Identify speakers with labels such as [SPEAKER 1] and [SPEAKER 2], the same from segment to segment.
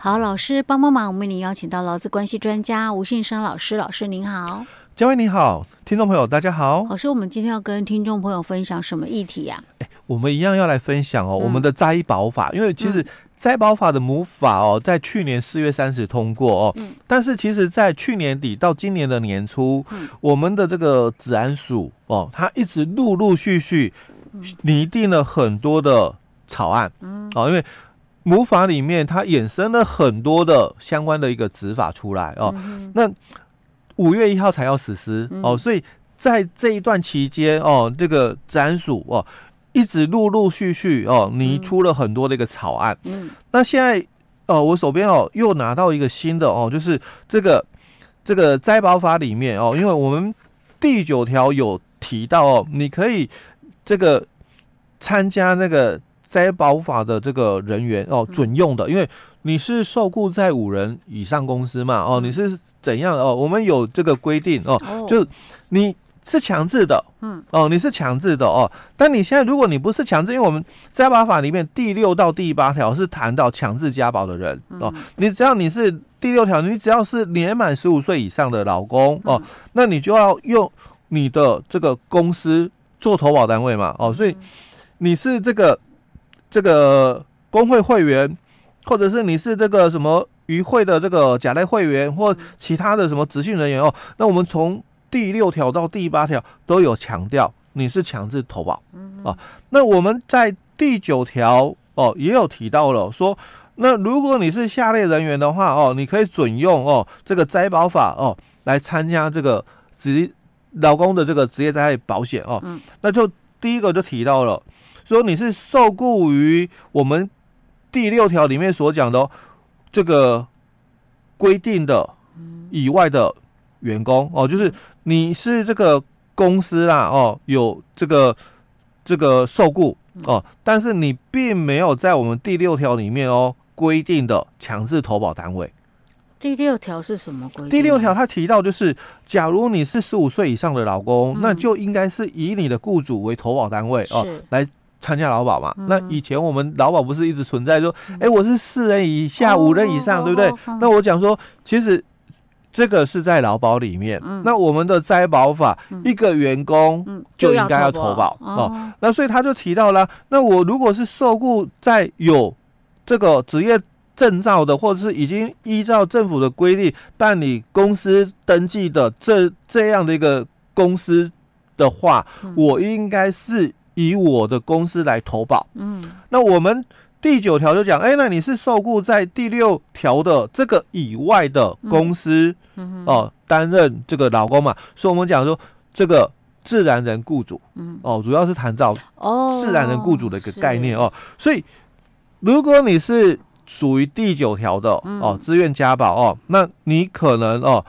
[SPEAKER 1] 好，老师帮帮忙，我们为您邀请到劳资关系专家吴信生老师，老师您好。
[SPEAKER 2] 嘉威你好，听众朋友大家好。
[SPEAKER 1] 老师，我们今天要跟听众朋友分享什么议题呀、啊？
[SPEAKER 2] 哎，我们一样要来分享哦，嗯、我们的灾保法，因为其实灾保法的母法哦，在去年四月三十通过哦，嗯，但是其实在去年底到今年的年初，嗯，我们的这个治安署哦，它一直陆陆续续拟定了很多的草案，嗯，哦，因为母法里面它衍生了很多的相关的一个执法出来哦，嗯、那。五月一号才要实施哦，所以在这一段期间哦，这个治安署哦一直陆陆续续哦拟出了很多的一个草案。嗯，那现在哦，我手边哦又拿到一个新的哦，就是这个这个灾保法里面哦，因为我们第九条有提到哦，你可以这个参加那个灾保法的这个人员哦准用的，因为。你是受雇在五人以上公司嘛？哦，你是怎样哦？我们有这个规定哦，就你是强制的，嗯，哦，你是强制的哦。但你现在如果你不是强制，因为我们灾保法里面第六到第八条是谈到强制加保的人哦，你只要你是第六条，你只要是年满十五岁以上的老公哦，那你就要用你的这个公司做投保单位嘛，哦，所以你是这个这个工会会员。或者是你是这个什么渔会的这个甲类会员，或其他的什么职训人员哦，那我们从第六条到第八条都有强调你是强制投保，啊，那我们在第九条哦也有提到了说，那如果你是下列人员的话哦，你可以准用哦这个灾保法哦来参加这个职劳工的这个职业灾害保险哦，那就第一个就提到了说你是受雇于我们。第六条里面所讲的这个规定的以外的员工哦，就是你是这个公司啦哦，有这个这个受雇哦，但是你并没有在我们第六条里面哦规定的强制投保单位。
[SPEAKER 1] 第六条是什么规定？
[SPEAKER 2] 第六条他提到就是，假如你是十五岁以上的老公，那就应该是以你的雇主为投保单位哦来。参加劳保嘛？嗯、那以前我们劳保不是一直存在说，哎、欸，我是四人以下、五人以上，哦、对不对？那我讲说，其实这个是在劳保里面。嗯、那我们的灾保法，嗯、一个员工就应该要投保、嗯、哦。哦那所以他就提到了，那我如果是受雇在有这个职业证照的，或者是已经依照政府的规定办理公司登记的这这样的一个公司的话，嗯、我应该是。以我的公司来投保，嗯，那我们第九条就讲，哎、欸，那你是受雇在第六条的这个以外的公司，嗯，哦，担任这个劳工嘛，所以我们讲说这个自然人雇主，嗯，哦，主要是谈到哦自然人雇主的一个概念哦，所以如果你是属于第九条的哦，自愿加保哦，那你可能哦。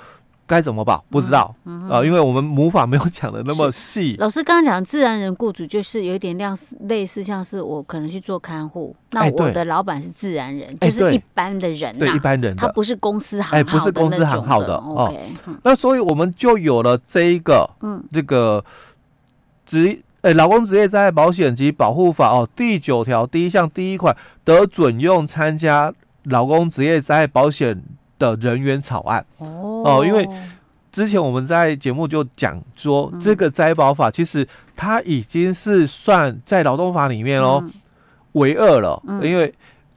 [SPEAKER 2] 该怎么保？不知道。啊、嗯嗯呃，因为我们母法没有讲的那么细。
[SPEAKER 1] 老师刚刚讲自然人雇主，就是有点类似类似，像是我可能去做看护，那我的老板是自然人，欸、就是一般的人、啊，
[SPEAKER 2] 对一般人，
[SPEAKER 1] 他不是公司行号，
[SPEAKER 2] 哎，不是公司行号的哦。
[SPEAKER 1] Okay, 嗯、
[SPEAKER 2] 那所以我们就有了这一个，嗯，这个职，哎，劳工职业灾害保险及保护法哦，第九条第一项第一款得准用参加劳工职业灾害保险的人员草案。哦。哦，因为之前我们在节目就讲说，这个灾保法其实它已经是算在劳动法里面哦唯二了，因为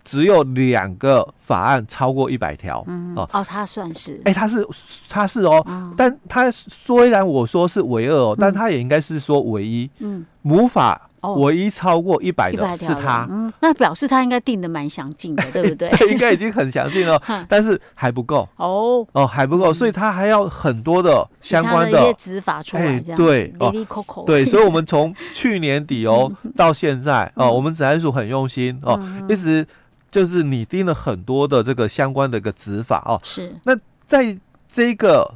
[SPEAKER 2] 只有两个法案超过一百条哦。
[SPEAKER 1] 哦，它算是。
[SPEAKER 2] 哎，它是它是哦，但它虽然我说是唯二哦，但它也应该是说唯一，嗯，母法。唯一超过一百的是他，
[SPEAKER 1] 嗯，那表示他应该定的蛮详尽的，对不对？
[SPEAKER 2] 应该已经很详尽了，但是还不够。哦。哦，还不够，所以他还要很多的相关的一
[SPEAKER 1] 些执法出来，对哦，
[SPEAKER 2] 对，所以我们从去年底哦到现在哦，我们指安署很用心哦，一直就是拟定了很多的这个相关的一个执法哦，
[SPEAKER 1] 是。
[SPEAKER 2] 那在这个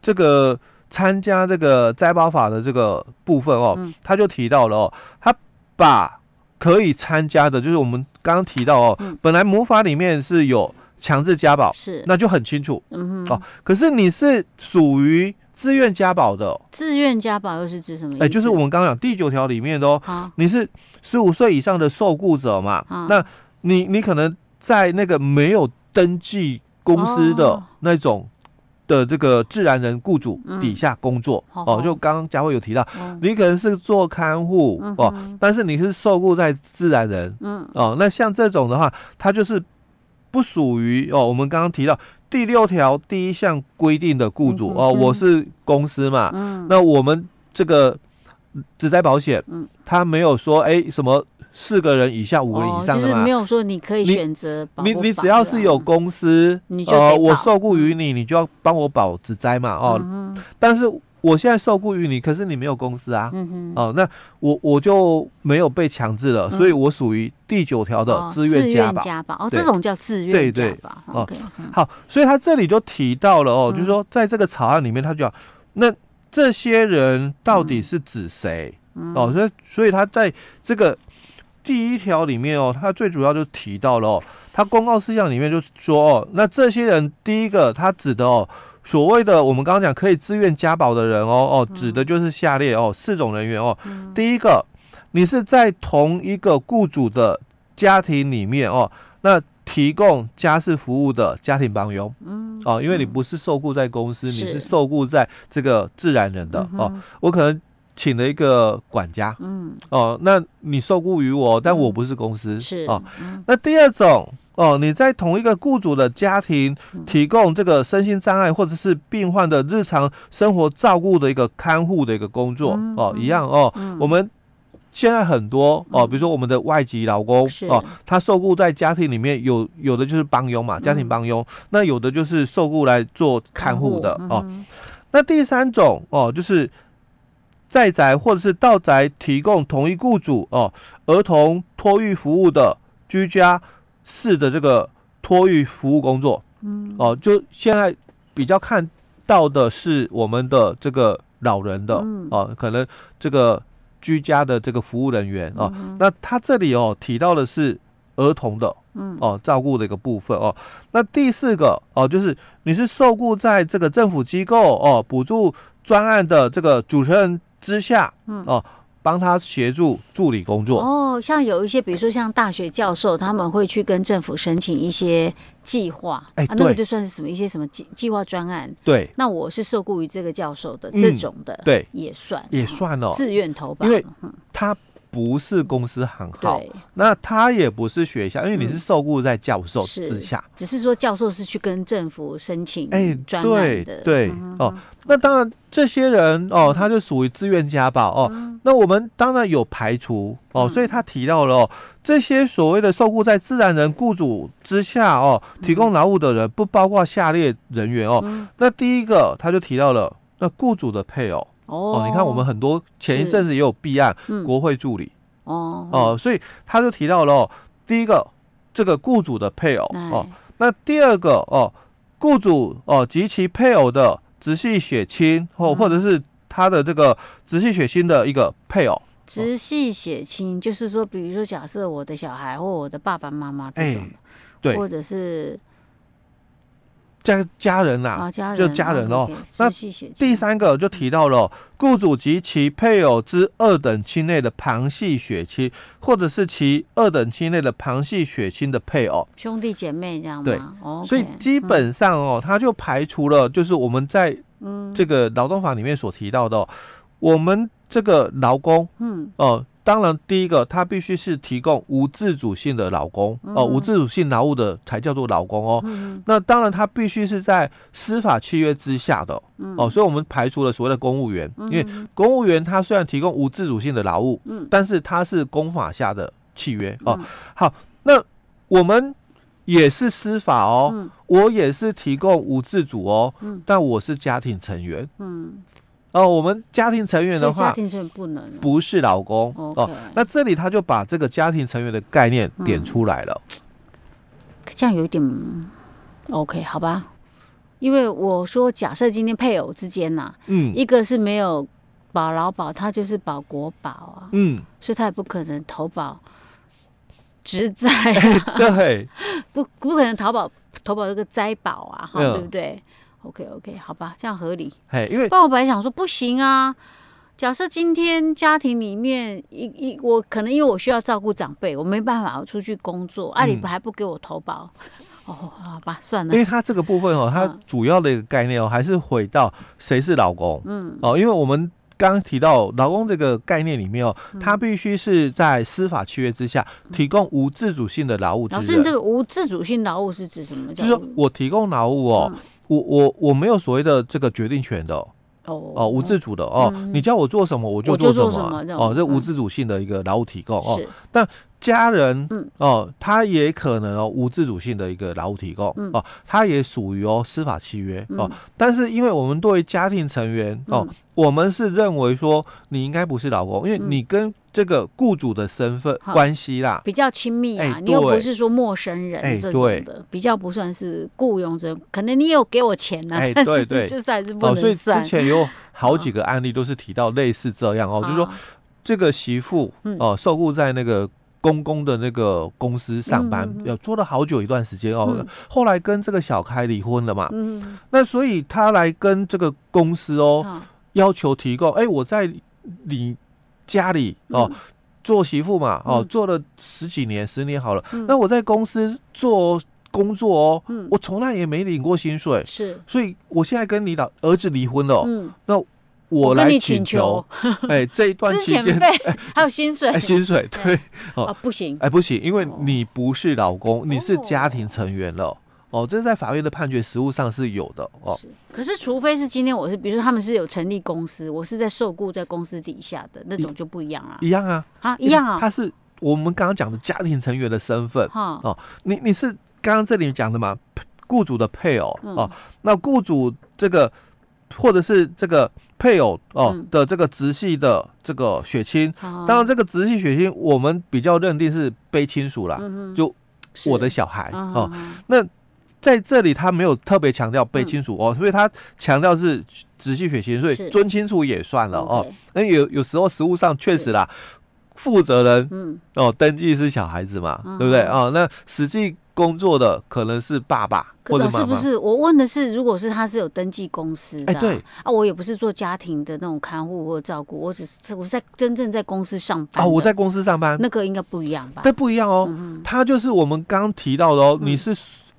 [SPEAKER 2] 这个。参加这个摘保法的这个部分哦，嗯、他就提到了哦，他把可以参加的，就是我们刚刚提到哦，嗯、本来母法里面是有强制加保，是。那就很清楚，嗯哼。哦，可是你是属于自愿加保的，
[SPEAKER 1] 自愿加保又是指什么意思？
[SPEAKER 2] 哎，就是我们刚刚讲第九条里面的哦，好你是十五岁以上的受雇者嘛，好那你你可能在那个没有登记公司的那种的这个自然人雇主底下工作哦。就刚刚佳慧有提到，你可能是做看护哦，但是你是受雇在自然人，嗯哦，那像这种的话，它就是不属于哦。我们刚刚提到第六条第一项规定的雇主哦，我是公司嘛，那我们这个职灾保险，嗯，它没有说哎什么。四个人以下，五个人以上的嘛，
[SPEAKER 1] 就是没有说你可以选择保。
[SPEAKER 2] 你你只要是有公司，
[SPEAKER 1] 你就呃，
[SPEAKER 2] 我受雇于你，你就要帮我保职灾嘛，哦。嗯、但是我现在受雇于你，可是你没有公司啊，哦，那我我就没有被强制了，嗯、所以我属于第九条的自愿加保。
[SPEAKER 1] 加保哦，这种叫自愿加保。哦，
[SPEAKER 2] 好，所以他这里就提到了哦，嗯、就是说在这个草案里面，他就要那这些人到底是指谁？嗯、哦，所以所以他在这个。第一条里面哦，它最主要就提到了哦，它公告事项里面就说哦，那这些人第一个他指的哦，所谓的我们刚刚讲可以自愿加保的人哦哦，指的就是下列哦四种人员哦，第一个你是在同一个雇主的家庭里面哦，那提供家事服务的家庭帮佣，嗯。哦，因为你不是受雇在公司，你是。受雇在这个自然人的哦，我可能。请了一个管家，嗯，哦，那你受雇于我，但我不是公司，是哦。那第二种，哦，你在同一个雇主的家庭提供这个身心障碍或者是病患的日常生活照顾的一个看护的一个工作，哦，一样哦。我们现在很多哦，比如说我们的外籍劳工，哦，他受雇在家庭里面有有的就是帮佣嘛，家庭帮佣，那有的就是受雇来做看护的哦。那第三种哦，就是。在宅或者是到宅提供同一雇主哦儿童托育服务的居家式的这个托育服务工作，嗯。哦，就现在比较看到的是我们的这个老人的哦，可能这个居家的这个服务人员哦，那他这里哦提到的是儿童的嗯。哦照顾的一个部分哦，那第四个哦就是你是受雇在这个政府机构哦补助专案的这个主持人。之下，嗯。哦，帮他协助助理工作。
[SPEAKER 1] 哦，像有一些，比如说像大学教授，他们会去跟政府申请一些计划，哎，那个就算是什么一些什么计计划专案，
[SPEAKER 2] 对，
[SPEAKER 1] 那我是受雇于这个教授的这种的，
[SPEAKER 2] 对，
[SPEAKER 1] 也算
[SPEAKER 2] 也算哦，
[SPEAKER 1] 自愿投保，
[SPEAKER 2] 因为他。不是公司行号，那他也不是学校，因为你是受雇在教授之下，
[SPEAKER 1] 只是说教授是去跟政府申请
[SPEAKER 2] 哎，对对哦，那当然这些人哦，他就属于自愿家暴哦，嗯、那我们当然有排除哦，嗯、所以他提到了哦，这些所谓的受雇在自然人雇主之下哦，提供劳务的人不包括下列人员哦，嗯、那第一个他就提到了那雇主的配偶。哦，你看我们很多前一阵子也有弊案，嗯、国会助理。哦。哦，所以他就提到了哦，第一个这个雇主的配偶哦，那第二个哦，雇主哦及其配偶的直系血亲或或者是他的这个直系血亲的一个配偶，
[SPEAKER 1] 直系血亲就是说，比如说假设我的小孩或我的爸爸妈妈这种，对，或者是。
[SPEAKER 2] 家家人呐、啊，就家人哦。那第三个就提到了雇主及其配偶之二等亲内的旁系血亲，或者是其二等亲内的旁系血亲的配偶，
[SPEAKER 1] 兄弟姐妹这样吗？
[SPEAKER 2] 对，所以基本上哦，他就排除了，就是我们在这个劳动法里面所提到的，我们这个劳工，嗯，哦。当然，第一个，他必须是提供无自主性的劳工哦，无自主性劳务的才叫做劳工哦。那当然，他必须是在司法契约之下的哦，所以我们排除了所谓的公务员，因为公务员他虽然提供无自主性的劳务，但是他是公法下的契约哦。好，那我们也是司法哦，我也是提供无自主哦，但我是家庭成员，嗯。哦，我们家庭成员的话，
[SPEAKER 1] 家庭成员不能。
[SPEAKER 2] 不是老公哦。那这里他就把这个家庭成员的概念点出来了，
[SPEAKER 1] 嗯、这样有一点 OK 好吧？因为我说，假设今天配偶之间呐、啊，嗯，一个是没有保劳保，他就是保国保啊，嗯，所以他也不可能投保职灾、啊。
[SPEAKER 2] 欸，对，
[SPEAKER 1] 不不可能投保投保这个灾保啊，哈，嗯、对不对？OK OK，好吧，这样合理。
[SPEAKER 2] 嘿，因为，
[SPEAKER 1] 但我本来想说不行啊。假设今天家庭里面一一我可能因为我需要照顾长辈，我没办法出去工作，阿里、嗯啊、还不给我投保，哦，好吧，算了。
[SPEAKER 2] 因为它这个部分哦，它主要的一个概念哦，还是回到谁是老公。嗯。哦，因为我们刚刚提到劳工这个概念里面哦，他必须是在司法契约之下提供无自主性的劳务。
[SPEAKER 1] 老师，你这个无自主性劳务是指什么？
[SPEAKER 2] 就是说我提供劳务哦，我我我没有所谓的这个决定权的。哦，哦无自主的哦，你叫我做什么我就做什么哦，这无自主性的一个劳务提供哦。但家人哦，他也可能哦无自主性的一个劳务提供哦，他也属于哦司法契约哦。但是因为我们对家庭成员哦，我们是认为说你应该不是老公，因为你跟这个雇主的身份关系啦。
[SPEAKER 1] 比较亲密啊，你又不是说陌生人这种的，比较不算是雇佣者，可能你有给我钱 呢，但是就是还是不能算。
[SPEAKER 2] 所以之前有好几个案例都是提到类似这样哦，就是说这个媳妇哦受雇在那个公公的那个公司上班，要做了好久一段时间哦，后来跟这个小开离婚了嘛，嗯。那所以他来跟这个公司哦要求提供，哎，我在你。家里哦，做媳妇嘛哦，做了十几年，十年好了。那我在公司做工作哦，我从来也没领过薪水，是，所以我现在跟你老儿子离婚了，嗯，那我来请求，哎，这一段期间
[SPEAKER 1] 还有薪水，
[SPEAKER 2] 薪水对
[SPEAKER 1] 哦，不行，
[SPEAKER 2] 哎，不行，因为你不是老公，你是家庭成员了。哦，这是在法院的判决实务上是有的哦。
[SPEAKER 1] 可是，除非是今天我是，比如说他们是有成立公司，我是在受雇在公司底下的那种就不一样啊。
[SPEAKER 2] 一样啊，
[SPEAKER 1] 啊，一样啊。
[SPEAKER 2] 他是我们刚刚讲的家庭成员的身份哦。你你是刚刚这里讲的嘛？雇主的配偶哦。那雇主这个或者是这个配偶哦的这个直系的这个血亲，当然这个直系血亲我们比较认定是卑亲属啦，就我的小孩哦。那在这里，他没有特别强调被亲属哦，所以他强调是直系血亲，所以尊亲属也算了哦。那有有时候实务上确实啦，负责人嗯哦登记是小孩子嘛，对不对哦？那实际工作的可能是爸爸或者妈妈。是不是？
[SPEAKER 1] 我问的是，如果是他是有登记公司的，哎对啊，我也不是做家庭的那种看护或照顾，我只是我是在真正在公司上班。
[SPEAKER 2] 哦，我在公司上班，
[SPEAKER 1] 那个应该不一样吧？
[SPEAKER 2] 但不一样哦，他就是我们刚刚提到的哦，你是。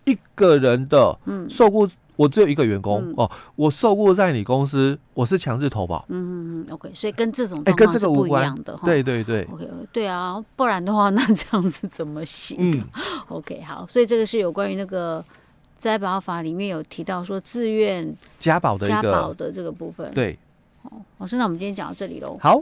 [SPEAKER 2] 一个人的嗯受雇，我只有一个员工哦，我受雇在你公司，我是强制投保。嗯嗯嗯，OK，所以跟这种哎跟这个不一样的，对对对，OK，对啊，不然的话 那这样子怎么行？嗯，OK，好，所以这个是有关于那个灾保法里面有提到说自愿加保的加保的这个部分。对，好，老师，那我们今天讲到这里喽。好。